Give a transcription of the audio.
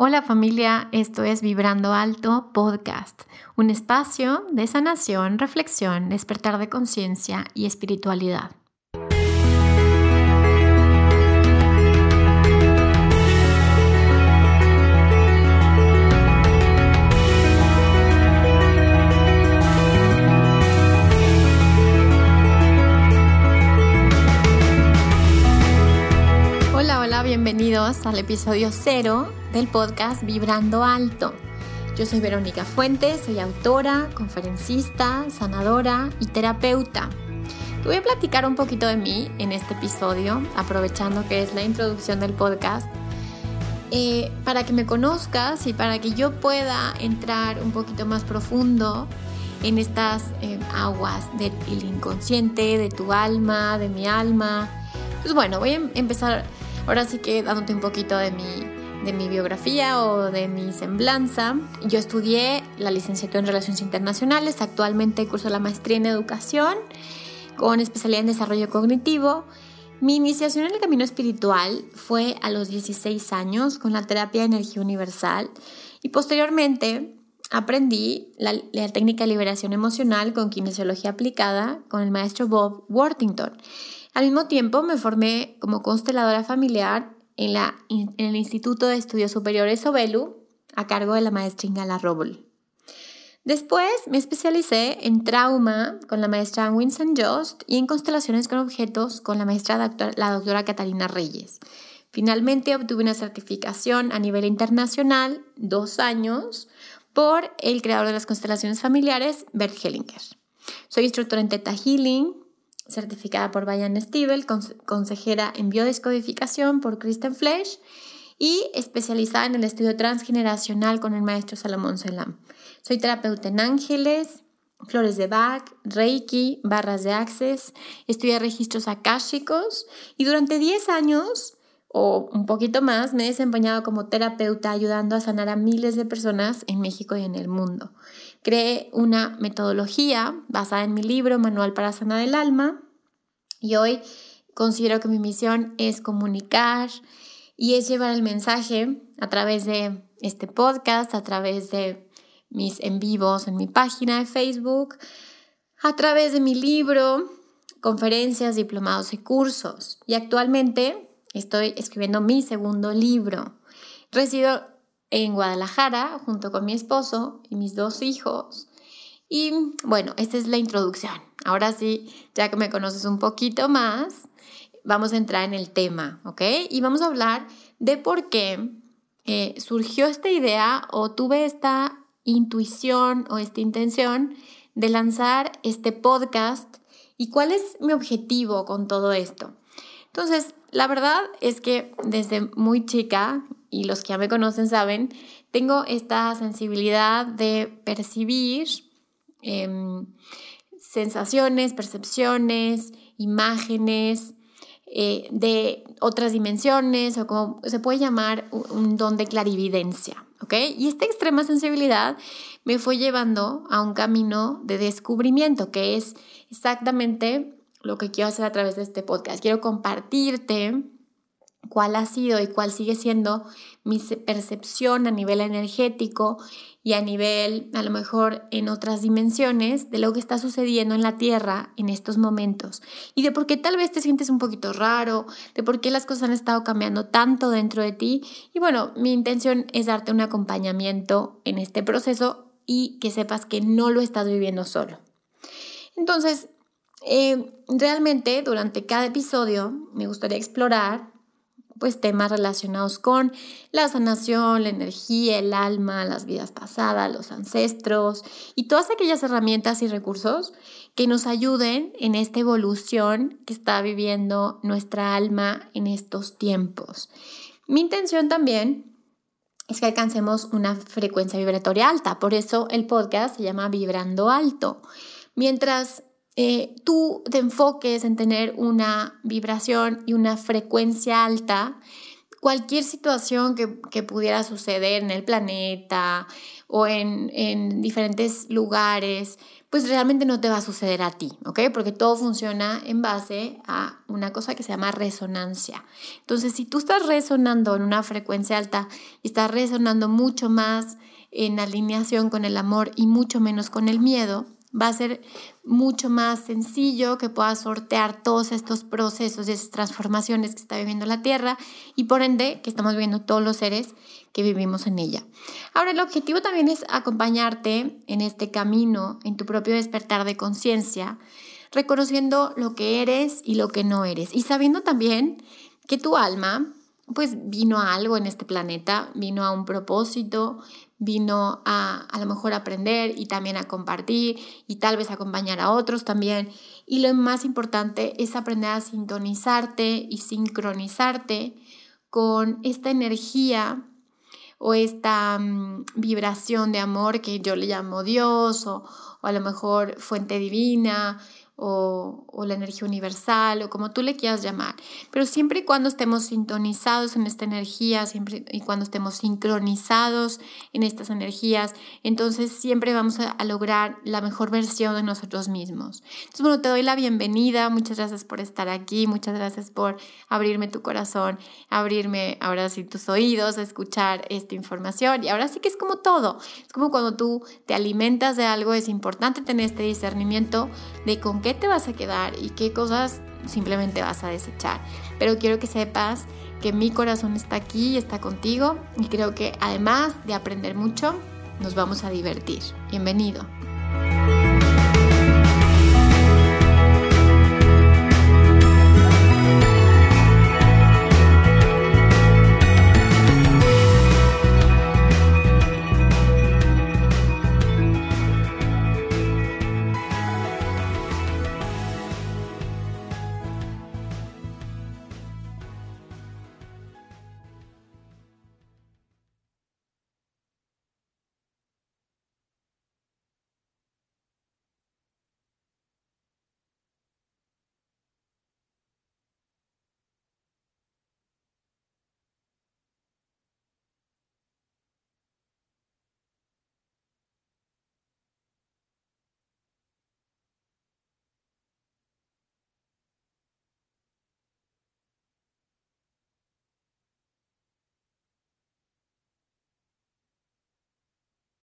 Hola familia, esto es Vibrando Alto Podcast, un espacio de sanación, reflexión, despertar de conciencia y espiritualidad. Bienvenidos al episodio cero del podcast Vibrando Alto. Yo soy Verónica Fuentes, soy autora, conferencista, sanadora y terapeuta. Te voy a platicar un poquito de mí en este episodio, aprovechando que es la introducción del podcast, eh, para que me conozcas y para que yo pueda entrar un poquito más profundo en estas eh, aguas del inconsciente, de tu alma, de mi alma. Pues bueno, voy a empezar ahora sí que dándote un poquito de mi de mi biografía o de mi semblanza. Yo estudié la licenciatura en Relaciones Internacionales, actualmente curso la maestría en Educación con especialidad en Desarrollo Cognitivo. Mi iniciación en el camino espiritual fue a los 16 años con la terapia de energía universal y posteriormente aprendí la, la técnica de liberación emocional con kinesiología aplicada con el maestro Bob Worthington. Al mismo tiempo me formé como consteladora familiar en, el Instituto de Estudios Superiores Obelu a cargo de la maestra Ingala Robol. Después me especialicé en trauma con la maestra Winston Jost y en constelaciones con objetos con la maestra la doctora Catalina Reyes. Finalmente obtuve una certificación a nivel internacional, dos años, por el creador de las constelaciones familiares, Bert Hellinger. Soy instructora en Theta Healing, certificada por Bayan Stiebel, consejera en biodescodificación por Kristen Flesch y especializada en el estudio transgeneracional con el maestro Salomón Selam. Soy terapeuta en ángeles, flores de Bach, Reiki, barras de Access, estudié registros akáshicos y durante 10 años o un poquito más me he desempeñado como terapeuta ayudando a sanar a miles de personas en México y en el mundo. Creé una metodología basada en mi libro Manual para Sanar el Alma y hoy considero que mi misión es comunicar y es llevar el mensaje a través de este podcast, a través de mis en vivos en mi página de Facebook, a través de mi libro, conferencias, diplomados y cursos. Y actualmente estoy escribiendo mi segundo libro. Resido en Guadalajara junto con mi esposo y mis dos hijos. Y bueno, esta es la introducción. Ahora sí, ya que me conoces un poquito más, vamos a entrar en el tema, ¿ok? Y vamos a hablar de por qué eh, surgió esta idea o tuve esta intuición o esta intención de lanzar este podcast y cuál es mi objetivo con todo esto. Entonces, la verdad es que desde muy chica y los que ya me conocen saben, tengo esta sensibilidad de percibir em, sensaciones, percepciones, imágenes eh, de otras dimensiones o como se puede llamar un, don de clarividencia. ¿ok? Y esta extrema sensibilidad me fue llevando a un camino de descubrimiento, que es exactamente lo que quiero hacer a través de este podcast. Quiero compartirte cuál ha sido y cuál sigue siendo mi percepción a nivel energético y a nivel, a lo mejor en otras dimensiones, de lo que está sucediendo en la Tierra en estos momentos. Y de por qué tal vez te sientes un poquito raro, de por qué las cosas han estado cambiando tanto dentro de ti. Y bueno, mi intención es darte un acompañamiento en este proceso y que sepas que no lo estás viviendo solo. Entonces, eh, realmente durante cada episodio me gustaría explorar pues temas relacionados con la sanación, la energía, el alma, las vidas pasadas, los ancestros y todas aquellas herramientas y recursos que nos ayuden en esta evolución que está viviendo nuestra alma en estos tiempos. Mi intención también es que alcancemos una frecuencia vibratoria alta, por eso el podcast se llama Vibrando Alto. Mientras eh, tú te enfoques en tener una vibración y una frecuencia alta, cualquier situación que, pudiera suceder en el planeta o en, en, diferentes lugares, pues realmente no te va a suceder a ti, ¿ok? Porque todo funciona en base a una cosa que se llama resonancia. Entonces, si tú estás resonando en una frecuencia alta y estás resonando mucho más en alineación con el amor y mucho menos con el miedo, va a ser mucho más sencillo que puedas sortear todos estos procesos y transformaciones que está viviendo la Tierra y por ende que estamos viviendo todos los seres que vivimos en ella. Ahora, el objetivo también es acompañarte en este camino, en tu propio despertar de conciencia, reconociendo lo que eres y lo que no eres y sabiendo también que tu alma pues vino a algo en este planeta, vino a un propósito, vino a a lo mejor aprender y también a compartir y tal vez acompañar a otros también. Y lo más importante es aprender a sintonizarte y sincronizarte con esta energía o esta mm, vibración de amor que yo le llamo Dios o, o a lo mejor fuente divina o, la energía universal o como tú le quieras llamar. Pero siempre y cuando estemos sintonizados en esta energía, siempre y cuando estemos sincronizados en estas energías, entonces siempre vamos a, lograr la mejor versión de nosotros mismos. Entonces, bueno, te doy la bienvenida, muchas gracias por estar aquí, muchas gracias por abrirme tu corazón, abrirme ahora sí tus oídos a escuchar esta información. Y ahora sí que es como todo, es como cuando tú te alimentas de algo, es importante tener este discernimiento de con qué qué te vas a quedar y qué cosas simplemente vas a desechar. Pero quiero que sepas que mi corazón está aquí y está contigo y creo que además de aprender mucho, nos vamos a divertir. Bienvenido.